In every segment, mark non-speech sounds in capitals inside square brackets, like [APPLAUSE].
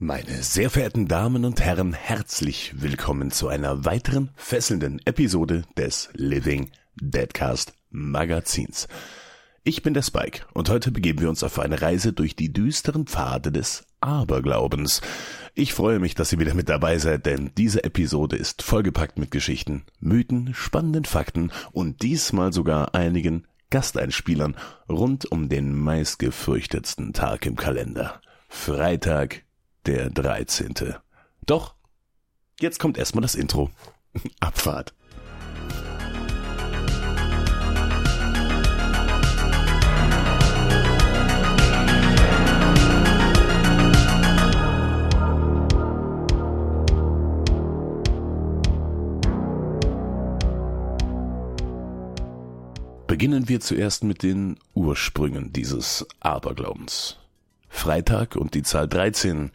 Meine sehr verehrten Damen und Herren, herzlich willkommen zu einer weiteren fesselnden Episode des Living Deadcast Magazins. Ich bin der Spike und heute begeben wir uns auf eine Reise durch die düsteren Pfade des Aberglaubens. Ich freue mich, dass ihr wieder mit dabei seid, denn diese Episode ist vollgepackt mit Geschichten, Mythen, spannenden Fakten und diesmal sogar einigen Gasteinspielern rund um den meistgefürchtetsten Tag im Kalender. Freitag, der 13. Doch, jetzt kommt erstmal das Intro. [LAUGHS] Abfahrt. Beginnen wir zuerst mit den Ursprüngen dieses Aberglaubens. Freitag und die Zahl 13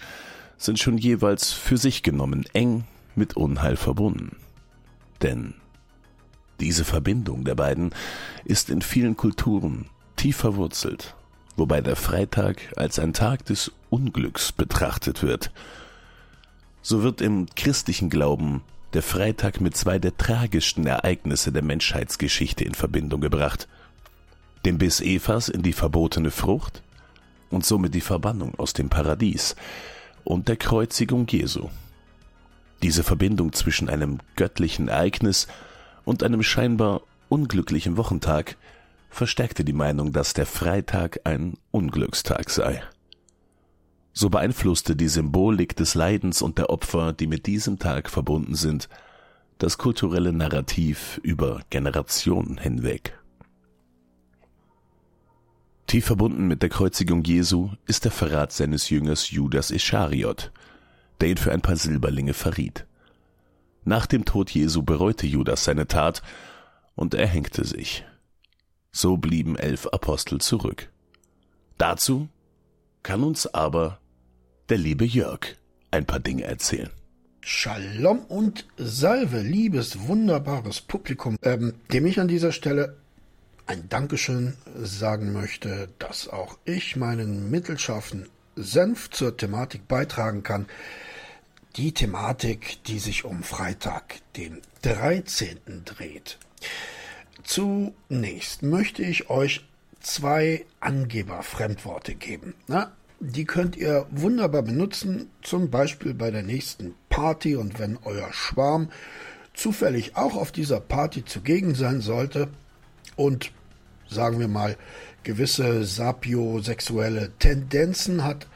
sind schon jeweils für sich genommen eng mit Unheil verbunden. Denn diese Verbindung der beiden ist in vielen Kulturen tief verwurzelt, wobei der Freitag als ein Tag des Unglücks betrachtet wird. So wird im christlichen Glauben der Freitag mit zwei der tragischsten Ereignisse der Menschheitsgeschichte in Verbindung gebracht. Dem Biss Evas in die verbotene Frucht und somit die Verbannung aus dem Paradies und der Kreuzigung Jesu. Diese Verbindung zwischen einem göttlichen Ereignis und einem scheinbar unglücklichen Wochentag verstärkte die Meinung, dass der Freitag ein Unglückstag sei. So beeinflusste die Symbolik des Leidens und der Opfer, die mit diesem Tag verbunden sind, das kulturelle Narrativ über Generationen hinweg. Tief verbunden mit der Kreuzigung Jesu ist der Verrat seines Jüngers Judas Ischariot, der ihn für ein paar Silberlinge verriet. Nach dem Tod Jesu bereute Judas seine Tat und erhängte sich. So blieben elf Apostel zurück. Dazu kann uns aber der liebe Jörg ein paar Dinge erzählen. Shalom und Salve, liebes, wunderbares Publikum, ähm, dem ich an dieser Stelle ein Dankeschön sagen möchte, dass auch ich meinen mittelscharfen Senf zur Thematik beitragen kann. Die Thematik, die sich um Freitag, den 13. dreht. Zunächst möchte ich euch zwei Angeber-Fremdworte geben. Na, die könnt ihr wunderbar benutzen, zum Beispiel bei der nächsten Party und wenn euer Schwarm zufällig auch auf dieser Party zugegen sein sollte, und sagen wir mal gewisse sapiosexuelle Tendenzen hat,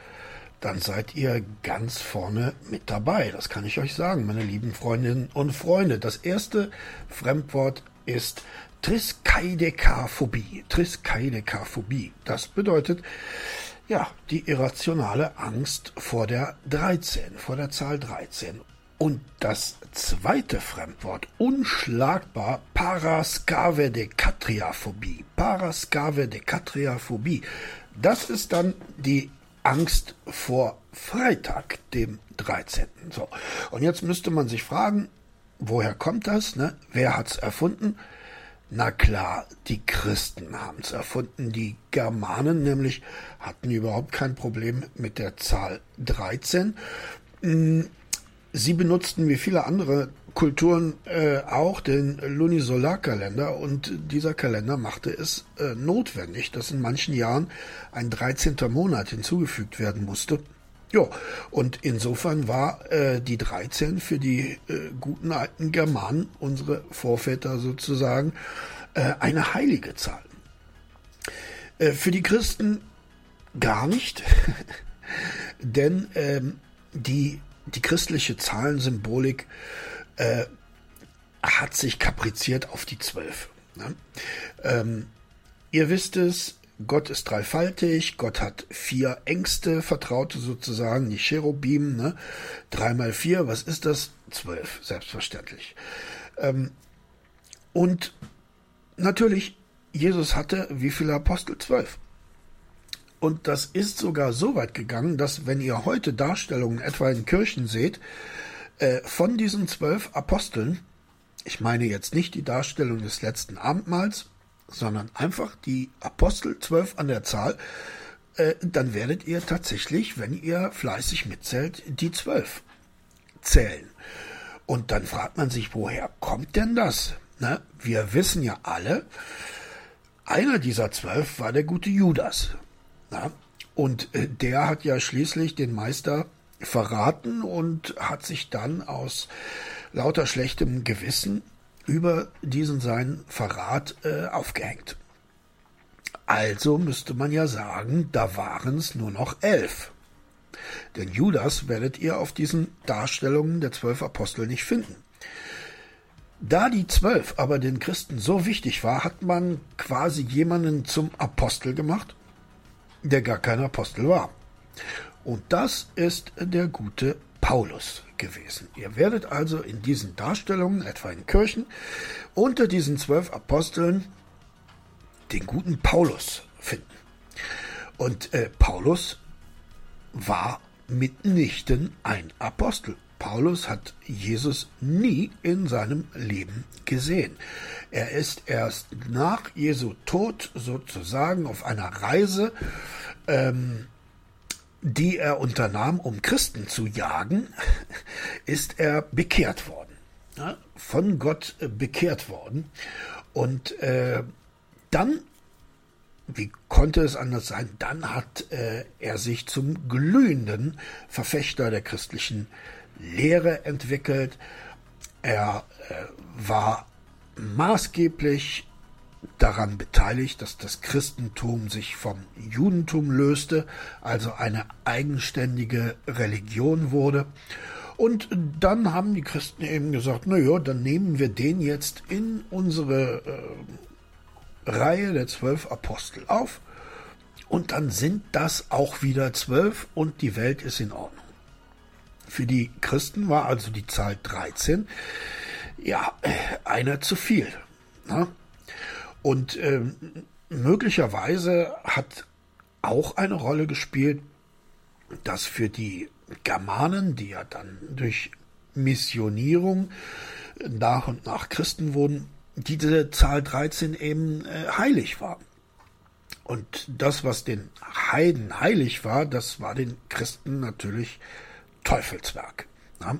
dann seid ihr ganz vorne mit dabei. Das kann ich euch sagen, meine lieben Freundinnen und Freunde. Das erste Fremdwort ist Triskaidekaphobie. Triskaidekaphobie. Das bedeutet, ja, die irrationale Angst vor der 13, vor der Zahl 13. Und das zweite Fremdwort, unschlagbar, Paraskavedekatriaphobie. Paraskavedekatriaphobie. Das ist dann die Angst vor Freitag, dem 13. So. Und jetzt müsste man sich fragen, woher kommt das? Ne? Wer hat's erfunden? Na klar, die Christen haben's erfunden. Die Germanen nämlich hatten überhaupt kein Problem mit der Zahl 13. Sie benutzten wie viele andere Kulturen äh, auch den Lunisolarkalender und dieser Kalender machte es äh, notwendig, dass in manchen Jahren ein 13. Monat hinzugefügt werden musste. Ja, und insofern war äh, die 13 für die äh, guten alten Germanen, unsere Vorväter sozusagen, äh, eine heilige Zahl. Äh, für die Christen gar nicht, [LAUGHS] denn ähm, die die christliche Zahlensymbolik äh, hat sich kapriziert auf die zwölf. Ne? Ähm, ihr wisst es, Gott ist dreifaltig, Gott hat vier Ängste, Vertraute sozusagen, die Cherubim, ne? drei vier, was ist das? Zwölf, selbstverständlich. Ähm, und natürlich, Jesus hatte wie viele Apostel? Zwölf. Und das ist sogar so weit gegangen, dass wenn ihr heute Darstellungen etwa in Kirchen seht, äh, von diesen zwölf Aposteln, ich meine jetzt nicht die Darstellung des letzten Abendmahls, sondern einfach die Apostel, zwölf an der Zahl, äh, dann werdet ihr tatsächlich, wenn ihr fleißig mitzählt, die zwölf zählen. Und dann fragt man sich, woher kommt denn das? Na, wir wissen ja alle, einer dieser zwölf war der gute Judas. Na, und äh, der hat ja schließlich den Meister verraten und hat sich dann aus lauter schlechtem Gewissen über diesen seinen Verrat äh, aufgehängt. Also müsste man ja sagen, da waren es nur noch elf. Denn Judas werdet ihr auf diesen Darstellungen der zwölf Apostel nicht finden. Da die zwölf aber den Christen so wichtig war, hat man quasi jemanden zum Apostel gemacht, der gar kein Apostel war. Und das ist der gute Paulus gewesen. Ihr werdet also in diesen Darstellungen, etwa in Kirchen, unter diesen zwölf Aposteln den guten Paulus finden. Und äh, Paulus war mitnichten ein Apostel. Paulus hat Jesus nie in seinem Leben gesehen. Er ist erst nach Jesu Tod sozusagen auf einer Reise, ähm, die er unternahm, um Christen zu jagen, [LAUGHS] ist er bekehrt worden. Ja, von Gott äh, bekehrt worden. Und äh, dann wie konnte es anders sein? Dann hat äh, er sich zum glühenden Verfechter der christlichen Lehre entwickelt. Er äh, war maßgeblich daran beteiligt, dass das Christentum sich vom Judentum löste, also eine eigenständige Religion wurde. Und dann haben die Christen eben gesagt, na ja, dann nehmen wir den jetzt in unsere äh, Reihe der zwölf Apostel auf und dann sind das auch wieder zwölf und die Welt ist in Ordnung. Für die Christen war also die Zahl 13 ja einer zu viel. Ne? Und äh, möglicherweise hat auch eine Rolle gespielt, dass für die Germanen, die ja dann durch Missionierung nach und nach Christen wurden, diese Zahl 13 eben äh, heilig war. Und das, was den Heiden heilig war, das war den Christen natürlich Teufelswerk. Ja?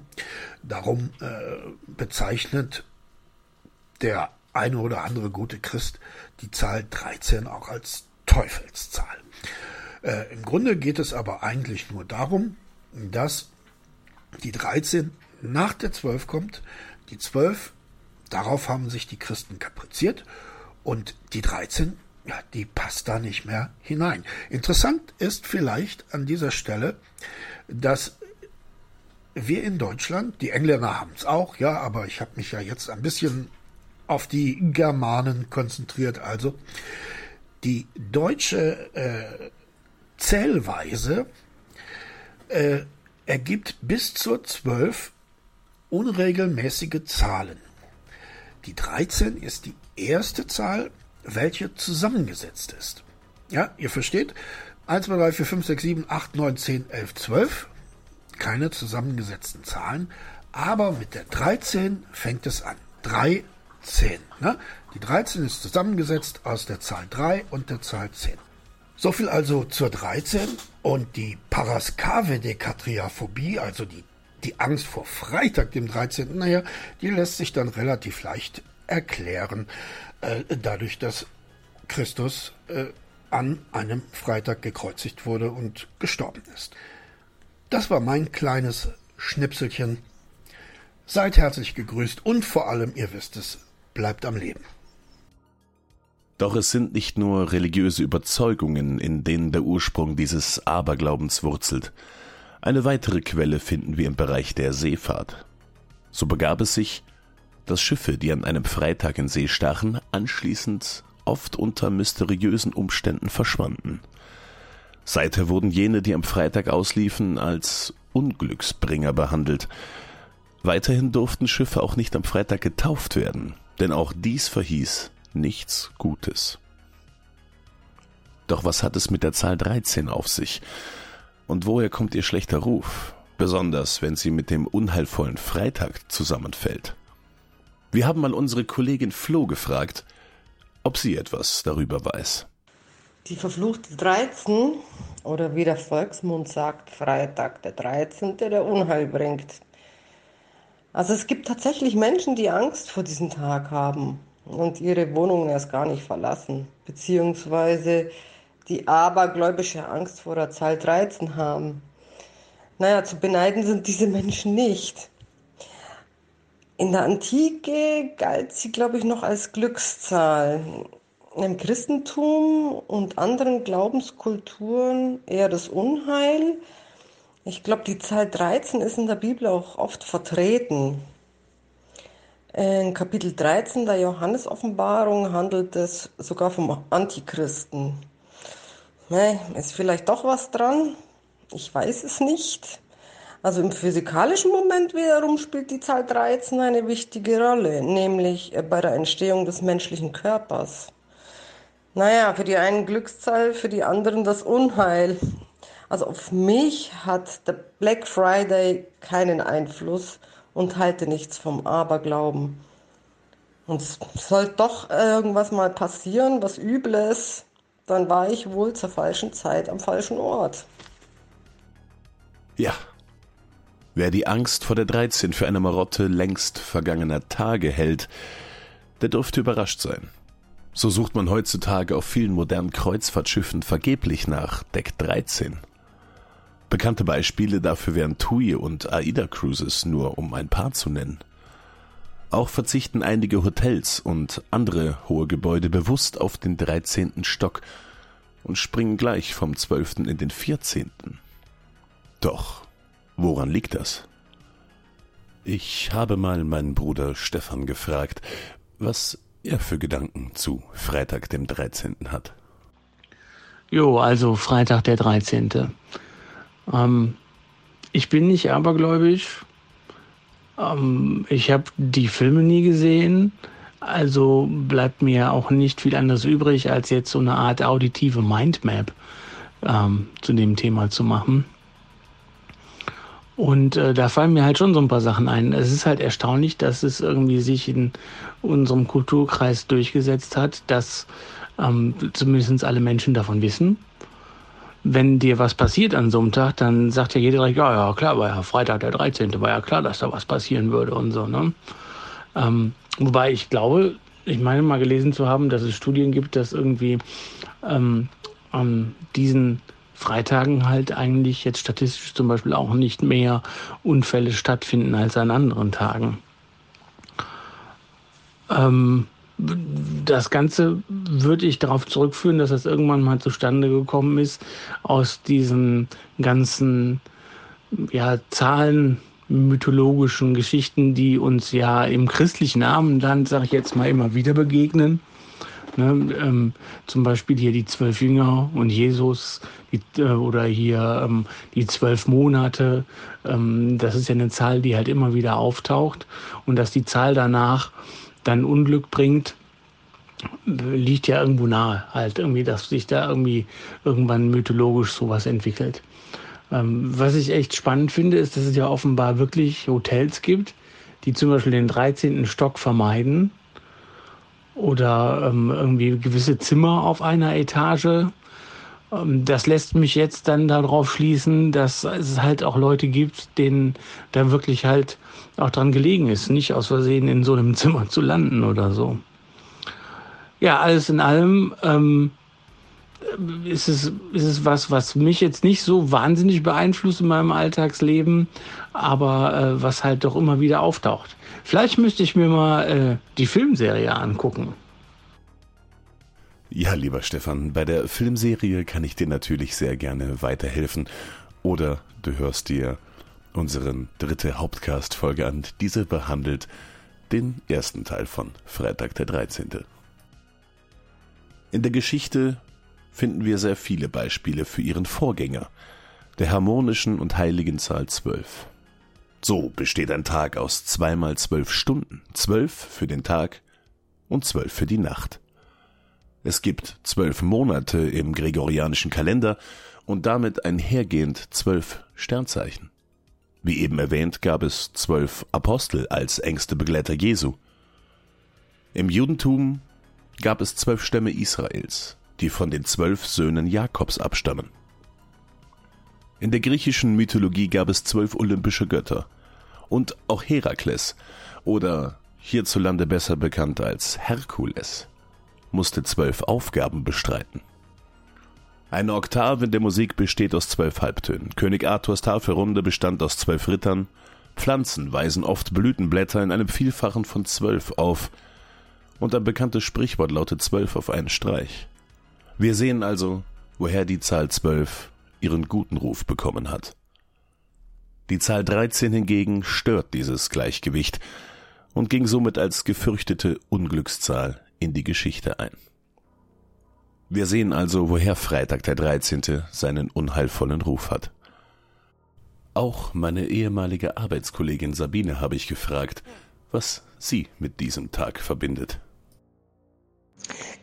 Darum äh, bezeichnet der eine oder andere gute Christ die Zahl 13 auch als Teufelszahl. Äh, Im Grunde geht es aber eigentlich nur darum, dass die 13 nach der 12 kommt, die 12 Darauf haben sich die Christen kapriziert und die 13, ja, die passt da nicht mehr hinein. Interessant ist vielleicht an dieser Stelle, dass wir in Deutschland, die Engländer haben es auch, ja, aber ich habe mich ja jetzt ein bisschen auf die Germanen konzentriert, also die deutsche äh, Zählweise äh, ergibt bis zur 12 unregelmäßige Zahlen. Die 13 ist die erste Zahl, welche zusammengesetzt ist. Ja, ihr versteht? 1, 2, 3, 4, 5, 6, 7, 8, 9, 10, 11, 12. Keine zusammengesetzten Zahlen. Aber mit der 13 fängt es an. 3, 10. Ne? Die 13 ist zusammengesetzt aus der Zahl 3 und der Zahl 10. So viel also zur 13 und die Paraskavedekatriaphobie, also die die Angst vor Freitag, dem 13., naja, die lässt sich dann relativ leicht erklären, äh, dadurch, dass Christus äh, an einem Freitag gekreuzigt wurde und gestorben ist. Das war mein kleines Schnipselchen. Seid herzlich gegrüßt und vor allem, ihr wisst es, bleibt am Leben. Doch es sind nicht nur religiöse Überzeugungen, in denen der Ursprung dieses Aberglaubens wurzelt. Eine weitere Quelle finden wir im Bereich der Seefahrt. So begab es sich, dass Schiffe, die an einem Freitag in See stachen, anschließend oft unter mysteriösen Umständen verschwanden. Seither wurden jene, die am Freitag ausliefen, als Unglücksbringer behandelt. Weiterhin durften Schiffe auch nicht am Freitag getauft werden, denn auch dies verhieß nichts Gutes. Doch was hat es mit der Zahl 13 auf sich? Und woher kommt ihr schlechter Ruf, besonders wenn sie mit dem unheilvollen Freitag zusammenfällt? Wir haben mal unsere Kollegin Flo gefragt, ob sie etwas darüber weiß. Die verfluchte 13 oder wie der Volksmund sagt, Freitag der 13., der Unheil bringt. Also es gibt tatsächlich Menschen, die Angst vor diesem Tag haben und ihre Wohnungen erst gar nicht verlassen, beziehungsweise die abergläubische Angst vor der Zahl 13 haben. Naja, zu beneiden sind diese Menschen nicht. In der Antike galt sie, glaube ich, noch als Glückszahl. Im Christentum und anderen Glaubenskulturen eher das Unheil. Ich glaube, die Zahl 13 ist in der Bibel auch oft vertreten. In Kapitel 13 der Johannesoffenbarung handelt es sogar vom Antichristen. Nee, ist vielleicht doch was dran? Ich weiß es nicht. Also im physikalischen Moment wiederum spielt die Zahl 13 eine wichtige Rolle, nämlich bei der Entstehung des menschlichen Körpers. Naja, für die einen Glückszahl, für die anderen das Unheil. Also auf mich hat der Black Friday keinen Einfluss und halte nichts vom Aberglauben. Und es soll doch irgendwas mal passieren, was Übles, dann war ich wohl zur falschen Zeit am falschen Ort. Ja, Wer die Angst vor der 13 für eine Marotte längst vergangener Tage hält, der dürfte überrascht sein. So sucht man heutzutage auf vielen modernen Kreuzfahrtschiffen vergeblich nach Deck 13. Bekannte Beispiele dafür wären TUI und AIDA Cruises, nur um ein paar zu nennen. Auch verzichten einige Hotels und andere hohe Gebäude bewusst auf den 13. Stock und springen gleich vom 12. in den 14. Doch Woran liegt das? Ich habe mal meinen Bruder Stefan gefragt, was er für Gedanken zu Freitag dem 13. hat. Jo, also Freitag der 13. Ähm, ich bin nicht abergläubisch. Ähm, ich habe die Filme nie gesehen. Also bleibt mir auch nicht viel anderes übrig, als jetzt so eine Art auditive Mindmap ähm, zu dem Thema zu machen. Und äh, da fallen mir halt schon so ein paar Sachen ein. Es ist halt erstaunlich, dass es irgendwie sich in unserem Kulturkreis durchgesetzt hat, dass ähm, zumindest alle Menschen davon wissen. Wenn dir was passiert an so einem Tag, dann sagt ja jeder direkt, ja, ja, klar, war ja Freitag der 13., war ja klar, dass da was passieren würde und so. Ne? Ähm, wobei ich glaube, ich meine mal gelesen zu haben, dass es Studien gibt, dass irgendwie ähm, an diesen Freitagen halt eigentlich jetzt statistisch zum Beispiel auch nicht mehr Unfälle stattfinden als an anderen Tagen. Ähm, das Ganze würde ich darauf zurückführen, dass das irgendwann mal zustande gekommen ist aus diesen ganzen ja, Zahlen mythologischen Geschichten, die uns ja im christlichen Abendland, sage ich jetzt mal, immer wieder begegnen. Ne, ähm, zum Beispiel hier die zwölf Jünger und Jesus die, äh, oder hier ähm, die zwölf Monate. Ähm, das ist ja eine Zahl, die halt immer wieder auftaucht. Und dass die Zahl danach dann Unglück bringt, liegt ja irgendwo nahe. Halt irgendwie, dass sich da irgendwie irgendwann mythologisch sowas entwickelt. Ähm, was ich echt spannend finde, ist, dass es ja offenbar wirklich Hotels gibt, die zum Beispiel den 13. Stock vermeiden oder ähm, irgendwie gewisse Zimmer auf einer Etage. Ähm, das lässt mich jetzt dann darauf schließen, dass es halt auch Leute gibt, denen da wirklich halt auch dran gelegen ist, nicht aus Versehen in so einem [LAUGHS] Zimmer zu landen oder so. Ja, alles in allem ähm, ist, es, ist es was, was mich jetzt nicht so wahnsinnig beeinflusst in meinem Alltagsleben, aber äh, was halt doch immer wieder auftaucht. Vielleicht müsste ich mir mal äh, die Filmserie angucken. Ja, lieber Stefan, bei der Filmserie kann ich dir natürlich sehr gerne weiterhelfen. Oder du hörst dir unseren dritte Hauptcast-Folge an. Diese behandelt den ersten Teil von Freitag der 13. In der Geschichte finden wir sehr viele Beispiele für ihren Vorgänger, der harmonischen und heiligen Zahl 12. So besteht ein Tag aus zweimal zwölf Stunden, zwölf für den Tag und zwölf für die Nacht. Es gibt zwölf Monate im gregorianischen Kalender und damit einhergehend zwölf Sternzeichen. Wie eben erwähnt, gab es zwölf Apostel als engste Begleiter Jesu. Im Judentum gab es zwölf Stämme Israels, die von den zwölf Söhnen Jakobs abstammen. In der griechischen Mythologie gab es zwölf olympische Götter und auch Herakles oder hierzulande besser bekannt als Herkules musste zwölf Aufgaben bestreiten. Eine Oktave in der Musik besteht aus zwölf Halbtönen. König Arthurs Tafelrunde bestand aus zwölf Rittern. Pflanzen weisen oft Blütenblätter in einem Vielfachen von zwölf auf. Und ein bekanntes Sprichwort lautet zwölf auf einen Streich. Wir sehen also, woher die Zahl zwölf ihren guten Ruf bekommen hat. Die Zahl 13 hingegen stört dieses Gleichgewicht und ging somit als gefürchtete Unglückszahl in die Geschichte ein. Wir sehen also, woher Freitag der 13. seinen unheilvollen Ruf hat. Auch meine ehemalige Arbeitskollegin Sabine habe ich gefragt, was sie mit diesem Tag verbindet.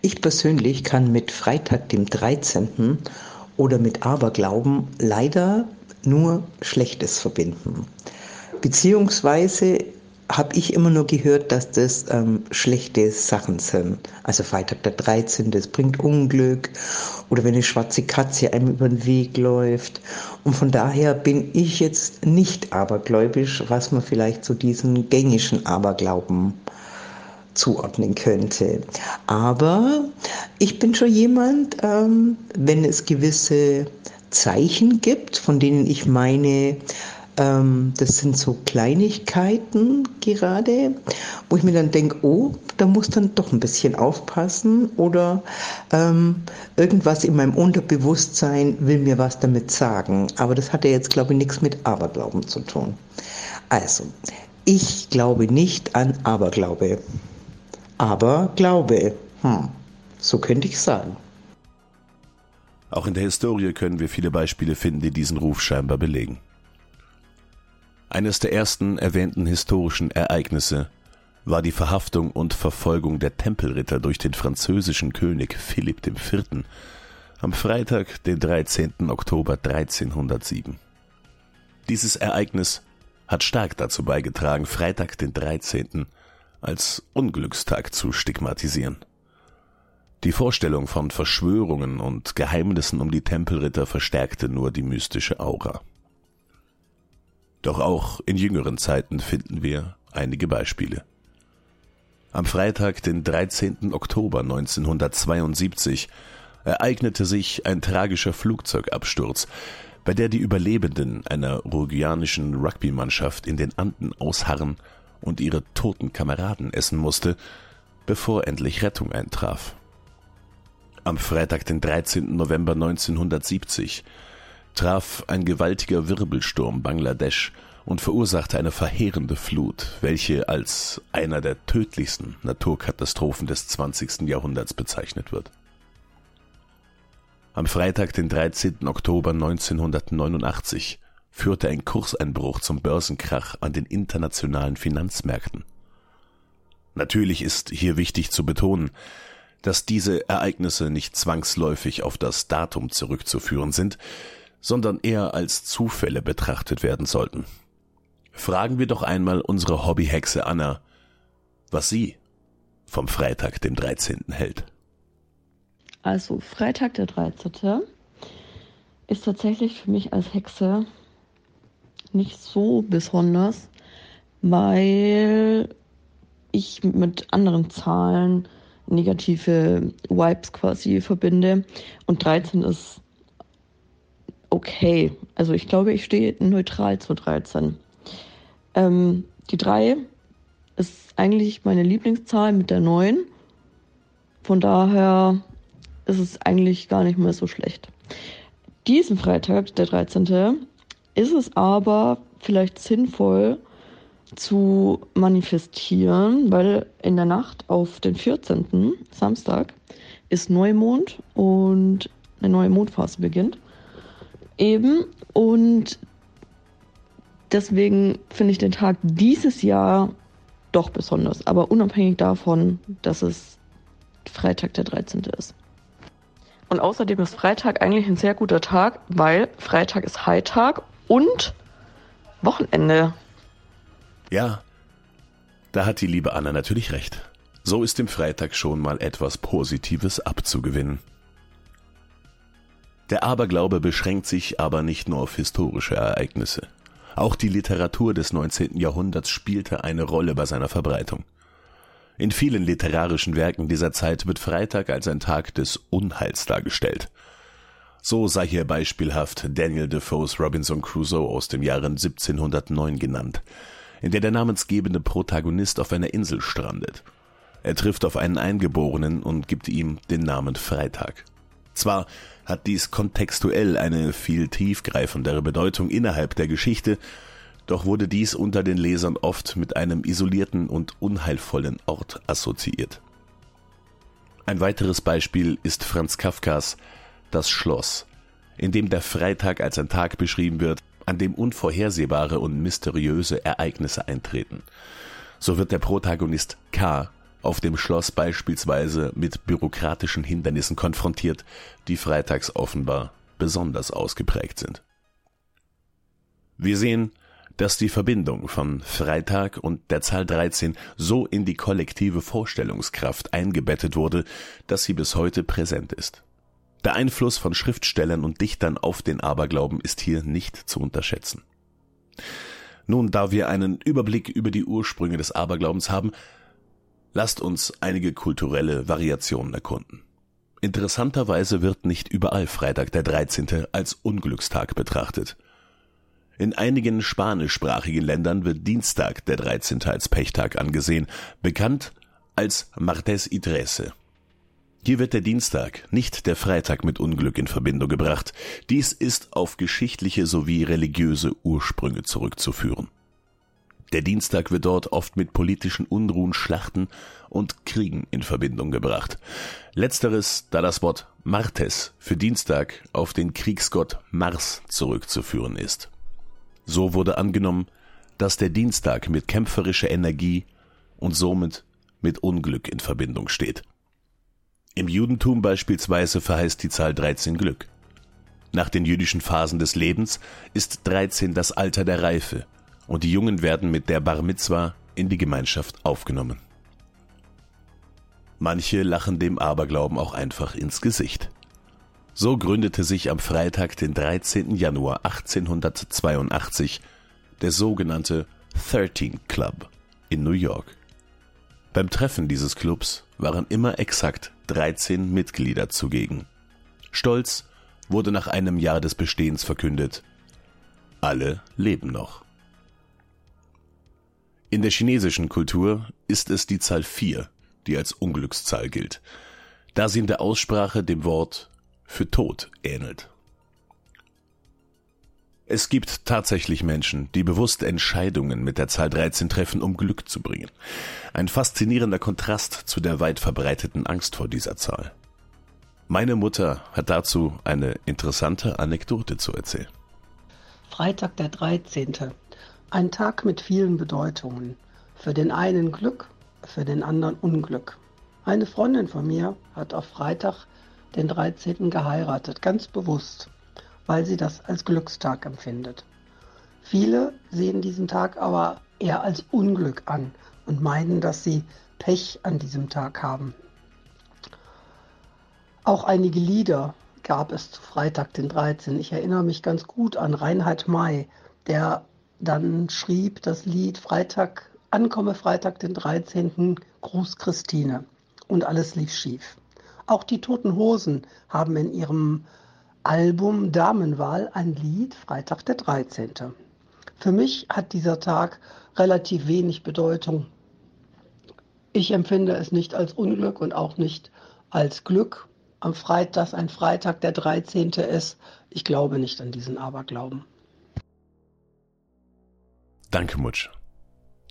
Ich persönlich kann mit Freitag dem 13. oder mit Aberglauben leider nur Schlechtes verbinden. Beziehungsweise habe ich immer nur gehört, dass das ähm, schlechte Sachen sind. Also Freitag der 13. das bringt Unglück oder wenn eine schwarze Katze einem über den Weg läuft. Und von daher bin ich jetzt nicht abergläubisch, was man vielleicht zu diesen gängischen Aberglauben zuordnen könnte. Aber ich bin schon jemand, ähm, wenn es gewisse Zeichen gibt, von denen ich meine, ähm, das sind so Kleinigkeiten gerade, wo ich mir dann denke, oh, da muss dann doch ein bisschen aufpassen oder ähm, irgendwas in meinem Unterbewusstsein will mir was damit sagen. Aber das hat ja jetzt, glaube ich, nichts mit Aberglauben zu tun. Also, ich glaube nicht an Aberglaube. Aber Glaube, hm, so könnte ich sagen. Auch in der Historie können wir viele Beispiele finden, die diesen Ruf scheinbar belegen. Eines der ersten erwähnten historischen Ereignisse war die Verhaftung und Verfolgung der Tempelritter durch den französischen König Philipp IV. am Freitag, den 13. Oktober 1307. Dieses Ereignis hat stark dazu beigetragen, Freitag den 13. als Unglückstag zu stigmatisieren. Die Vorstellung von Verschwörungen und Geheimnissen um die Tempelritter verstärkte nur die mystische Aura. Doch auch in jüngeren Zeiten finden wir einige Beispiele. Am Freitag, den 13. Oktober 1972, ereignete sich ein tragischer Flugzeugabsturz, bei der die Überlebenden einer uruguayanischen Rugbymannschaft in den Anden ausharren und ihre toten Kameraden essen musste, bevor endlich Rettung eintraf. Am Freitag, den 13. November 1970, traf ein gewaltiger Wirbelsturm Bangladesch und verursachte eine verheerende Flut, welche als einer der tödlichsten Naturkatastrophen des 20. Jahrhunderts bezeichnet wird. Am Freitag, den 13. Oktober 1989, führte ein Kurseinbruch zum Börsenkrach an den internationalen Finanzmärkten. Natürlich ist hier wichtig zu betonen, dass diese Ereignisse nicht zwangsläufig auf das Datum zurückzuführen sind, sondern eher als Zufälle betrachtet werden sollten. Fragen wir doch einmal unsere Hobbyhexe Anna, was sie vom Freitag, dem 13. hält. Also Freitag der 13. ist tatsächlich für mich als Hexe nicht so besonders, weil ich mit anderen Zahlen negative Vibes quasi verbinde und 13 ist okay. Also ich glaube, ich stehe neutral zu 13. Ähm, die 3 ist eigentlich meine Lieblingszahl mit der 9. Von daher ist es eigentlich gar nicht mehr so schlecht. Diesen Freitag, der 13., ist es aber vielleicht sinnvoll zu manifestieren, weil in der Nacht auf den 14. Samstag ist Neumond und eine neue Mondphase beginnt. Eben. Und deswegen finde ich den Tag dieses Jahr doch besonders. Aber unabhängig davon, dass es Freitag der 13. ist. Und außerdem ist Freitag eigentlich ein sehr guter Tag, weil Freitag ist Hightag und Wochenende. Ja, da hat die liebe Anna natürlich recht. So ist dem Freitag schon mal etwas Positives abzugewinnen. Der Aberglaube beschränkt sich aber nicht nur auf historische Ereignisse. Auch die Literatur des 19. Jahrhunderts spielte eine Rolle bei seiner Verbreitung. In vielen literarischen Werken dieser Zeit wird Freitag als ein Tag des Unheils dargestellt. So sei hier beispielhaft Daniel Defoes Robinson Crusoe aus dem Jahre 1709 genannt, in der der namensgebende Protagonist auf einer Insel strandet. Er trifft auf einen Eingeborenen und gibt ihm den Namen Freitag. Zwar hat dies kontextuell eine viel tiefgreifendere Bedeutung innerhalb der Geschichte, doch wurde dies unter den Lesern oft mit einem isolierten und unheilvollen Ort assoziiert. Ein weiteres Beispiel ist Franz Kafkas Das Schloss, in dem der Freitag als ein Tag beschrieben wird, an dem unvorhersehbare und mysteriöse Ereignisse eintreten. So wird der Protagonist K auf dem Schloss beispielsweise mit bürokratischen Hindernissen konfrontiert, die freitags offenbar besonders ausgeprägt sind. Wir sehen, dass die Verbindung von Freitag und der Zahl 13 so in die kollektive Vorstellungskraft eingebettet wurde, dass sie bis heute präsent ist. Der Einfluss von Schriftstellern und Dichtern auf den Aberglauben ist hier nicht zu unterschätzen. Nun, da wir einen Überblick über die Ursprünge des Aberglaubens haben, lasst uns einige kulturelle Variationen erkunden. Interessanterweise wird nicht überall Freitag der 13. als Unglückstag betrachtet. In einigen spanischsprachigen Ländern wird Dienstag der 13. als Pechtag angesehen, bekannt als Martes y Trece. Hier wird der Dienstag, nicht der Freitag mit Unglück in Verbindung gebracht. Dies ist auf geschichtliche sowie religiöse Ursprünge zurückzuführen. Der Dienstag wird dort oft mit politischen Unruhen, Schlachten und Kriegen in Verbindung gebracht. Letzteres, da das Wort Martes für Dienstag auf den Kriegsgott Mars zurückzuführen ist. So wurde angenommen, dass der Dienstag mit kämpferischer Energie und somit mit Unglück in Verbindung steht. Im Judentum beispielsweise verheißt die Zahl 13 Glück. Nach den jüdischen Phasen des Lebens ist 13 das Alter der Reife und die Jungen werden mit der Bar Mitzwa in die Gemeinschaft aufgenommen. Manche lachen dem Aberglauben auch einfach ins Gesicht. So gründete sich am Freitag, den 13. Januar 1882, der sogenannte 13 Club in New York. Beim Treffen dieses Clubs waren immer exakt 13 Mitglieder zugegen. Stolz wurde nach einem Jahr des Bestehens verkündet, alle leben noch. In der chinesischen Kultur ist es die Zahl 4, die als Unglückszahl gilt, da sie in der Aussprache dem Wort für tot ähnelt. Es gibt tatsächlich Menschen, die bewusst Entscheidungen mit der Zahl 13 treffen, um Glück zu bringen. Ein faszinierender Kontrast zu der weit verbreiteten Angst vor dieser Zahl. Meine Mutter hat dazu eine interessante Anekdote zu erzählen. Freitag der 13. Ein Tag mit vielen Bedeutungen. Für den einen Glück, für den anderen Unglück. Eine Freundin von mir hat auf Freitag den 13. geheiratet, ganz bewusst, weil sie das als Glückstag empfindet. Viele sehen diesen Tag aber eher als Unglück an und meinen, dass sie Pech an diesem Tag haben. Auch einige Lieder gab es zu Freitag den 13. Ich erinnere mich ganz gut an Reinhard May, der dann schrieb das Lied Freitag, Ankomme Freitag den 13. Gruß Christine und alles lief schief. Auch die Toten Hosen haben in ihrem Album Damenwahl ein Lied, Freitag der 13. Für mich hat dieser Tag relativ wenig Bedeutung. Ich empfinde es nicht als Unglück und auch nicht als Glück. Am Freitag, dass ein Freitag der 13. ist, ich glaube nicht an diesen Aberglauben. Danke, Mutsch.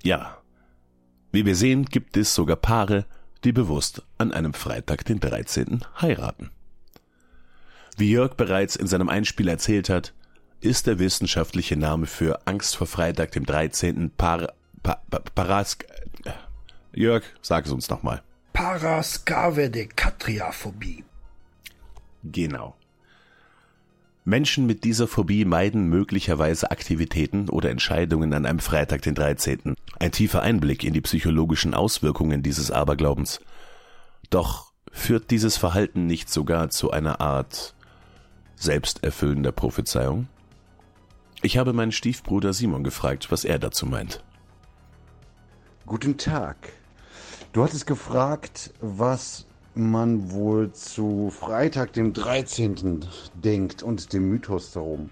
Ja, wie wir sehen, gibt es sogar Paare, die bewusst an einem Freitag den 13. heiraten. Wie Jörg bereits in seinem Einspiel erzählt hat, ist der wissenschaftliche Name für Angst vor Freitag dem 13. Par, pa, pa, Parask... Jörg, sag es uns nochmal. Paraskaverdekatriaphobie. Genau. Menschen mit dieser Phobie meiden möglicherweise Aktivitäten oder Entscheidungen an einem Freitag den 13. Ein tiefer Einblick in die psychologischen Auswirkungen dieses Aberglaubens. Doch führt dieses Verhalten nicht sogar zu einer Art selbsterfüllender Prophezeiung? Ich habe meinen Stiefbruder Simon gefragt, was er dazu meint. Guten Tag. Du hattest gefragt, was man wohl zu Freitag, dem 13. denkt und dem Mythos darum.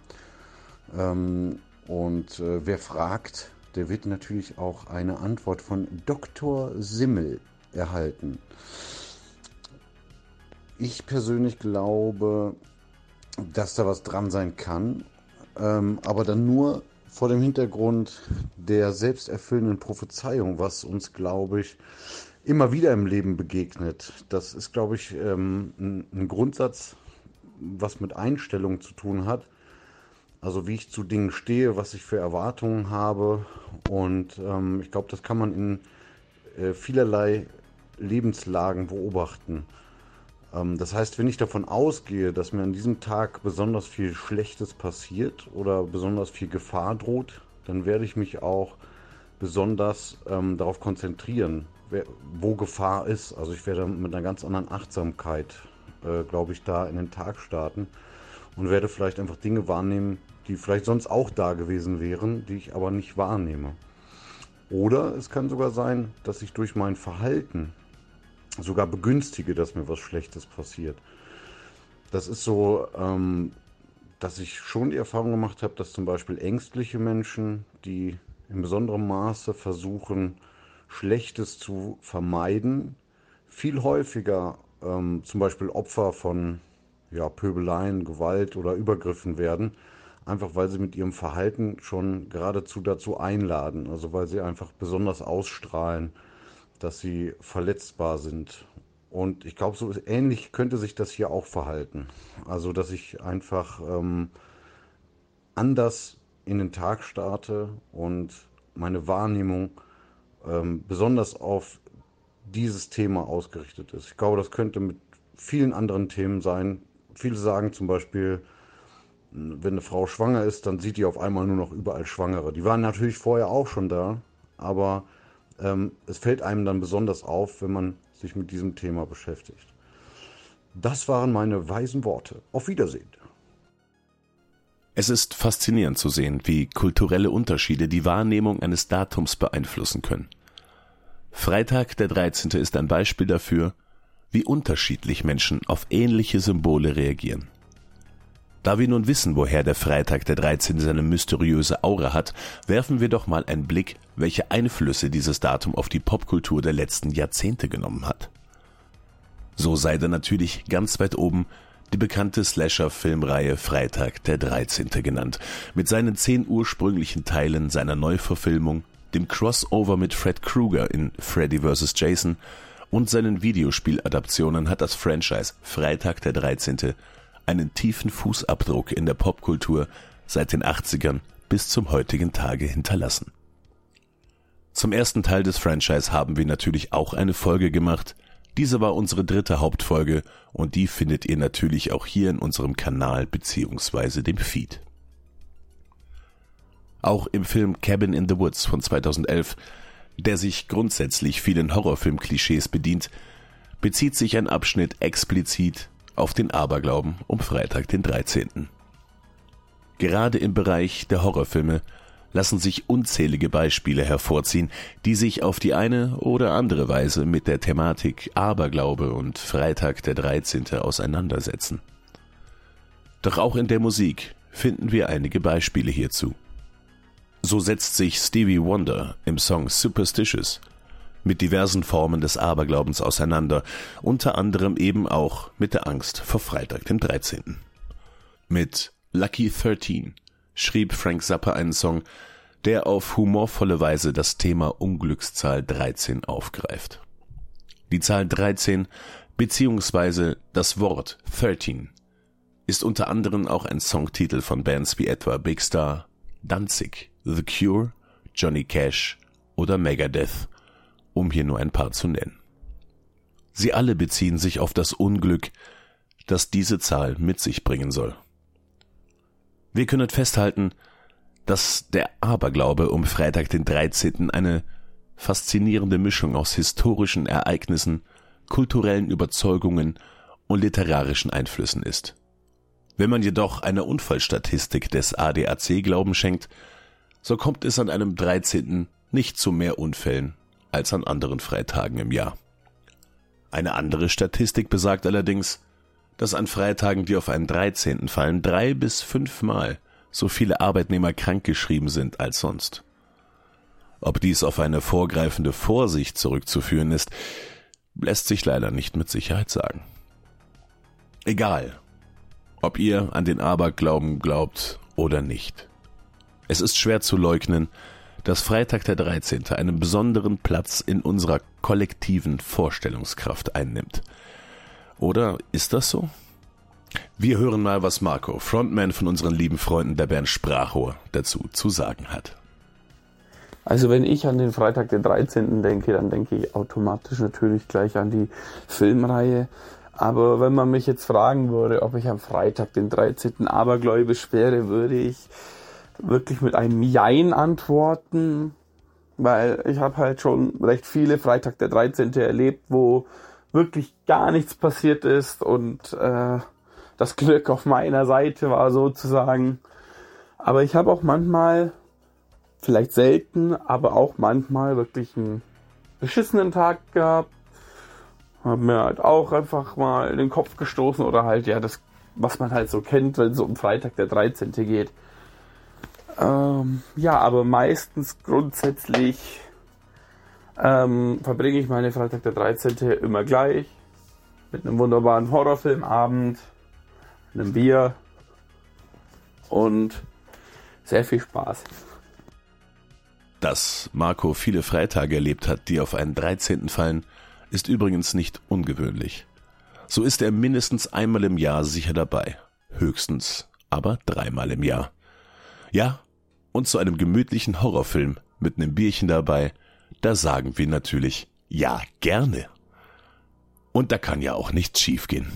Ähm, und äh, wer fragt, der wird natürlich auch eine Antwort von Dr. Simmel erhalten. Ich persönlich glaube, dass da was dran sein kann, ähm, aber dann nur vor dem Hintergrund der selbsterfüllenden Prophezeiung, was uns, glaube ich, immer wieder im Leben begegnet. Das ist, glaube ich, ähm, ein, ein Grundsatz, was mit Einstellung zu tun hat. Also wie ich zu Dingen stehe, was ich für Erwartungen habe. Und ähm, ich glaube, das kann man in äh, vielerlei Lebenslagen beobachten. Ähm, das heißt, wenn ich davon ausgehe, dass mir an diesem Tag besonders viel Schlechtes passiert oder besonders viel Gefahr droht, dann werde ich mich auch besonders ähm, darauf konzentrieren, wer, wo Gefahr ist. Also ich werde mit einer ganz anderen Achtsamkeit, äh, glaube ich, da in den Tag starten und werde vielleicht einfach Dinge wahrnehmen, die vielleicht sonst auch da gewesen wären, die ich aber nicht wahrnehme. Oder es kann sogar sein, dass ich durch mein Verhalten sogar begünstige, dass mir was Schlechtes passiert. Das ist so, ähm, dass ich schon die Erfahrung gemacht habe, dass zum Beispiel ängstliche Menschen, die in besonderem Maße versuchen, Schlechtes zu vermeiden, viel häufiger ähm, zum Beispiel Opfer von ja, Pöbeleien, Gewalt oder Übergriffen werden, einfach weil sie mit ihrem Verhalten schon geradezu dazu einladen, also weil sie einfach besonders ausstrahlen, dass sie verletzbar sind. Und ich glaube, so ähnlich könnte sich das hier auch verhalten. Also, dass ich einfach ähm, anders in den Tag starte und meine Wahrnehmung ähm, besonders auf dieses Thema ausgerichtet ist. Ich glaube, das könnte mit vielen anderen Themen sein. Viele sagen zum Beispiel, wenn eine Frau schwanger ist, dann sieht die auf einmal nur noch überall Schwangere. Die waren natürlich vorher auch schon da, aber ähm, es fällt einem dann besonders auf, wenn man sich mit diesem Thema beschäftigt. Das waren meine weisen Worte. Auf Wiedersehen. Es ist faszinierend zu sehen, wie kulturelle Unterschiede die Wahrnehmung eines Datums beeinflussen können. Freitag der 13. ist ein Beispiel dafür, wie unterschiedlich Menschen auf ähnliche Symbole reagieren. Da wir nun wissen, woher der Freitag der 13. seine mysteriöse Aura hat, werfen wir doch mal einen Blick, welche Einflüsse dieses Datum auf die Popkultur der letzten Jahrzehnte genommen hat. So sei da natürlich ganz weit oben die bekannte Slasher-Filmreihe Freitag der 13. genannt, mit seinen zehn ursprünglichen Teilen seiner Neuverfilmung, dem Crossover mit Fred Krueger in Freddy vs. Jason und seinen Videospieladaptionen hat das Franchise Freitag der 13. einen tiefen Fußabdruck in der Popkultur seit den 80ern bis zum heutigen Tage hinterlassen. Zum ersten Teil des Franchise haben wir natürlich auch eine Folge gemacht, diese war unsere dritte Hauptfolge und die findet ihr natürlich auch hier in unserem Kanal beziehungsweise dem Feed. Auch im Film Cabin in the Woods von 2011, der sich grundsätzlich vielen Horrorfilm-Klischees bedient, bezieht sich ein Abschnitt explizit auf den Aberglauben um Freitag den 13. Gerade im Bereich der Horrorfilme lassen sich unzählige Beispiele hervorziehen, die sich auf die eine oder andere Weise mit der Thematik Aberglaube und Freitag der 13. auseinandersetzen. Doch auch in der Musik finden wir einige Beispiele hierzu. So setzt sich Stevie Wonder im Song Superstitious mit diversen Formen des Aberglaubens auseinander, unter anderem eben auch mit der Angst vor Freitag dem 13. Mit Lucky 13 schrieb Frank Zappa einen Song, der auf humorvolle Weise das Thema Unglückszahl 13 aufgreift. Die Zahl 13 beziehungsweise das Wort 13 ist unter anderem auch ein Songtitel von Bands wie etwa Big Star, Danzig, The Cure, Johnny Cash oder Megadeth, um hier nur ein paar zu nennen. Sie alle beziehen sich auf das Unglück, das diese Zahl mit sich bringen soll. Wir können festhalten, dass der Aberglaube um Freitag den 13. eine faszinierende Mischung aus historischen Ereignissen, kulturellen Überzeugungen und literarischen Einflüssen ist. Wenn man jedoch einer Unfallstatistik des ADAC Glauben schenkt, so kommt es an einem 13. nicht zu mehr Unfällen als an anderen Freitagen im Jahr. Eine andere Statistik besagt allerdings, dass an Freitagen, die auf einen 13. fallen, drei bis fünfmal so viele Arbeitnehmer krankgeschrieben sind als sonst. Ob dies auf eine vorgreifende Vorsicht zurückzuführen ist, lässt sich leider nicht mit Sicherheit sagen. Egal, ob ihr an den Aberglauben glaubt oder nicht. Es ist schwer zu leugnen, dass Freitag der 13. einen besonderen Platz in unserer kollektiven Vorstellungskraft einnimmt. Oder ist das so? Wir hören mal, was Marco, Frontman von unseren lieben Freunden der Band Sprachrohr, dazu zu sagen hat. Also wenn ich an den Freitag den 13. denke, dann denke ich automatisch natürlich gleich an die Filmreihe. Aber wenn man mich jetzt fragen würde, ob ich am Freitag den 13. abergläubisch wäre, würde ich wirklich mit einem Jein antworten, weil ich habe halt schon recht viele Freitag der 13. erlebt, wo wirklich gar nichts passiert ist und äh, das Glück auf meiner Seite war sozusagen. Aber ich habe auch manchmal, vielleicht selten, aber auch manchmal wirklich einen beschissenen Tag gehabt. Habe mir halt auch einfach mal in den Kopf gestoßen oder halt ja das, was man halt so kennt, wenn es um Freitag der 13. geht. Ähm, ja, aber meistens grundsätzlich ähm, verbringe ich meine Freitag der 13. immer gleich mit einem wunderbaren Horrorfilmabend einem Bier und sehr viel Spaß. Dass Marco viele Freitage erlebt hat, die auf einen 13. fallen, ist übrigens nicht ungewöhnlich. So ist er mindestens einmal im Jahr sicher dabei, höchstens aber dreimal im Jahr. Ja, und zu einem gemütlichen Horrorfilm mit einem Bierchen dabei, da sagen wir natürlich ja gerne. Und da kann ja auch nichts schiefgehen.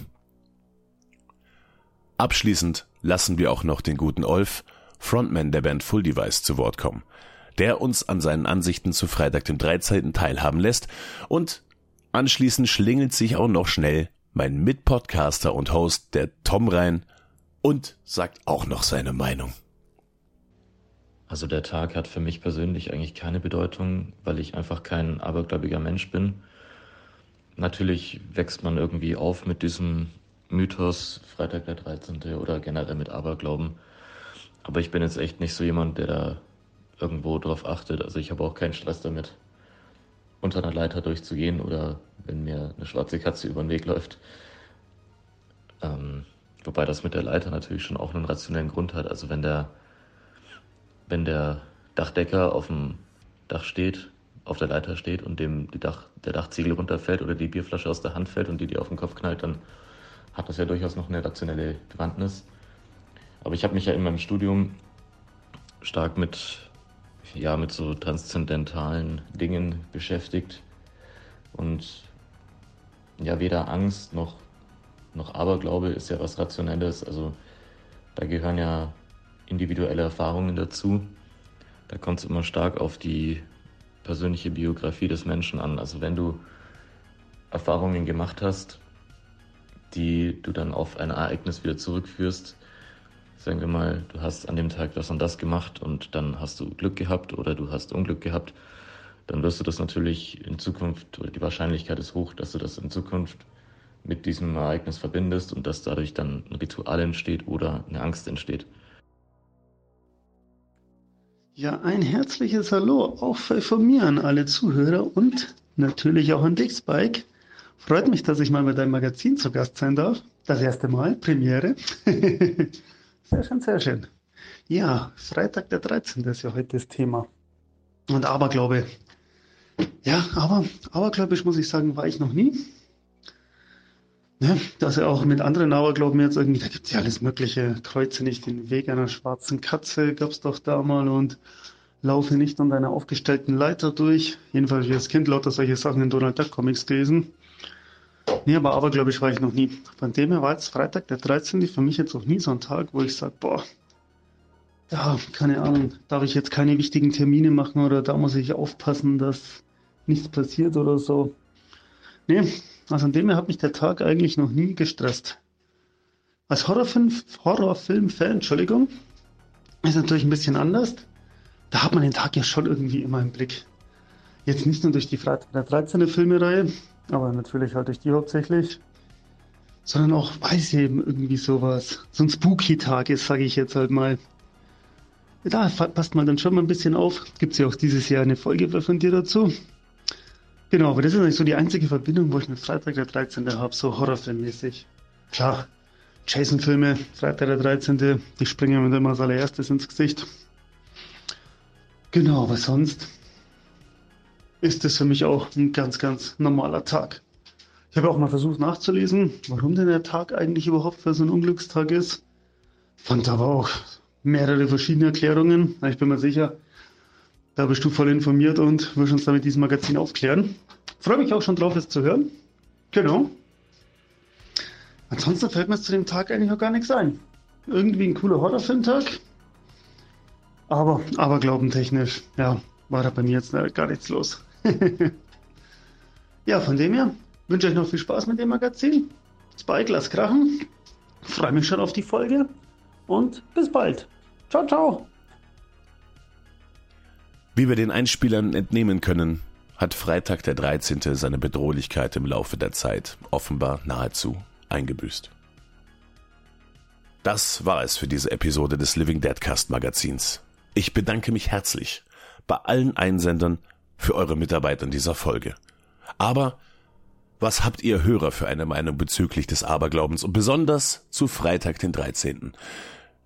Abschließend lassen wir auch noch den guten Olf, Frontman der Band Full Device, zu Wort kommen, der uns an seinen Ansichten zu Freitag dem 13. teilhaben lässt und anschließend schlingelt sich auch noch schnell mein Mitpodcaster und Host, der Tom rein und sagt auch noch seine Meinung. Also der Tag hat für mich persönlich eigentlich keine Bedeutung, weil ich einfach kein abergläubiger Mensch bin. Natürlich wächst man irgendwie auf mit diesem Mythos, Freitag der 13. oder generell mit Aberglauben. Aber ich bin jetzt echt nicht so jemand, der da irgendwo drauf achtet. Also ich habe auch keinen Stress damit, unter einer Leiter durchzugehen oder wenn mir eine schwarze Katze über den Weg läuft. Ähm, wobei das mit der Leiter natürlich schon auch einen rationellen Grund hat. Also wenn der, wenn der Dachdecker auf dem Dach steht, auf der Leiter steht und dem Dach, der Dachziegel runterfällt oder die Bierflasche aus der Hand fällt und die die auf den Kopf knallt, dann hat das ja durchaus noch eine rationelle Bewandtnis. Aber ich habe mich ja in meinem Studium stark mit, ja, mit so transzendentalen Dingen beschäftigt. Und ja, weder Angst noch, noch Aberglaube ist ja was Rationelles. Also da gehören ja individuelle Erfahrungen dazu. Da kommt es immer stark auf die persönliche Biografie des Menschen an. Also wenn du Erfahrungen gemacht hast, die du dann auf ein Ereignis wieder zurückführst. Sagen wir mal, du hast an dem Tag das und das gemacht und dann hast du Glück gehabt oder du hast Unglück gehabt, dann wirst du das natürlich in Zukunft, oder die Wahrscheinlichkeit ist hoch, dass du das in Zukunft mit diesem Ereignis verbindest und dass dadurch dann ein Ritual entsteht oder eine Angst entsteht. Ja, ein herzliches Hallo auch von mir an alle Zuhörer und natürlich auch an dich, Spike. Freut mich, dass ich mal bei deinem Magazin zu Gast sein darf. Das erste Mal, Premiere. [LAUGHS] sehr schön, sehr schön. Ja, Freitag der 13. ist ja heute das Thema. Und Aberglaube. Ja, aber abergläubisch muss ich sagen, war ich noch nie. Ja, dass er auch mit anderen Aberglauben jetzt irgendwie, da gibt es ja alles Mögliche. Kreuze nicht den Weg einer schwarzen Katze, gab es doch da mal und laufe nicht an deiner aufgestellten Leiter durch. Jedenfalls wie als Kind lauter solche Sachen in Donald Duck Comics gelesen. Nee, aber abergläubisch war ich noch nie. Von dem her war jetzt Freitag, der 13. für mich jetzt auch nie so ein Tag, wo ich sage, boah, ja, keine Ahnung, darf ich jetzt keine wichtigen Termine machen oder da muss ich aufpassen, dass nichts passiert oder so. Nee, also an dem her hat mich der Tag eigentlich noch nie gestresst. Als Horrorfilm, Horrorfilm-Fan, Entschuldigung, ist natürlich ein bisschen anders. Da hat man den Tag ja schon irgendwie immer im Blick. Jetzt nicht nur durch die Freitag der 13. Filmereihe, aber natürlich halt durch die hauptsächlich, sondern auch, weil es eben irgendwie sowas, so ein Spooky-Tag ist, sage ich jetzt halt mal. Da passt man dann schon mal ein bisschen auf. Gibt es ja auch dieses Jahr eine Folge von dir dazu. Genau, aber das ist eigentlich so die einzige Verbindung, wo ich mit Freitag der 13. habe, so Horrorfilmmäßig. Klar, Jason-Filme, Freitag der 13., die springen mir immer als allererstes ins Gesicht. Genau, aber sonst ist das für mich auch ein ganz, ganz normaler Tag. Ich habe auch mal versucht nachzulesen, warum denn der Tag eigentlich überhaupt für so ein Unglückstag ist. Fand aber auch mehrere verschiedene Erklärungen. Ich bin mir sicher, da bist du voll informiert und wirst uns da mit diesem Magazin aufklären. Freue mich auch schon drauf, es zu hören. Genau. Ansonsten fällt mir zu dem Tag eigentlich noch gar nichts ein. Irgendwie ein cooler Horrorfilmtag. Aber, aber glaubentechnisch, ja, war da bei mir jetzt gar nichts los. [LAUGHS] ja, von dem her wünsche ich euch noch viel Spaß mit dem Magazin. Spike, lass krachen. Freue mich schon auf die Folge und bis bald. Ciao, ciao. Wie wir den Einspielern entnehmen können, hat Freitag der 13. seine Bedrohlichkeit im Laufe der Zeit offenbar nahezu eingebüßt. Das war es für diese Episode des Living Deadcast Magazins. Ich bedanke mich herzlich bei allen Einsendern für eure Mitarbeit in dieser Folge. Aber was habt ihr Hörer für eine Meinung bezüglich des Aberglaubens und besonders zu Freitag den 13.?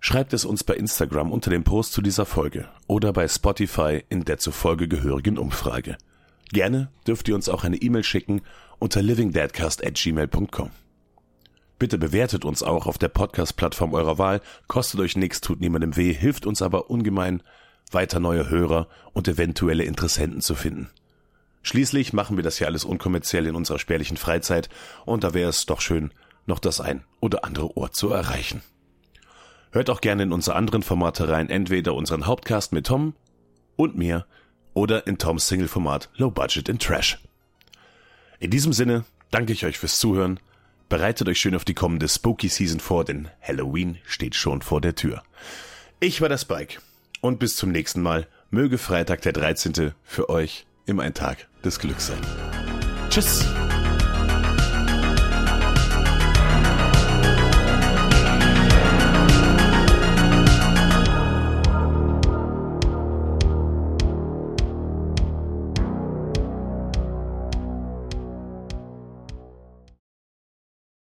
Schreibt es uns bei Instagram unter dem Post zu dieser Folge oder bei Spotify in der zur Folge gehörigen Umfrage. Gerne dürft ihr uns auch eine E-Mail schicken unter livingdeadcast@gmail.com. Bitte bewertet uns auch auf der Podcast-Plattform eurer Wahl, kostet euch nichts, tut niemandem weh, hilft uns aber ungemein, weiter neue Hörer und eventuelle Interessenten zu finden. Schließlich machen wir das ja alles unkommerziell in unserer spärlichen Freizeit und da wäre es doch schön, noch das ein oder andere Ohr zu erreichen. Hört auch gerne in unsere anderen Formate rein, entweder unseren Hauptcast mit Tom und mir oder in Toms Single-Format Low Budget in Trash. In diesem Sinne danke ich euch fürs Zuhören, bereitet euch schön auf die kommende Spooky Season vor, denn Halloween steht schon vor der Tür. Ich war der Spike und bis zum nächsten Mal. Möge Freitag der 13. für euch immer ein Tag des Glücks sein. Tschüss!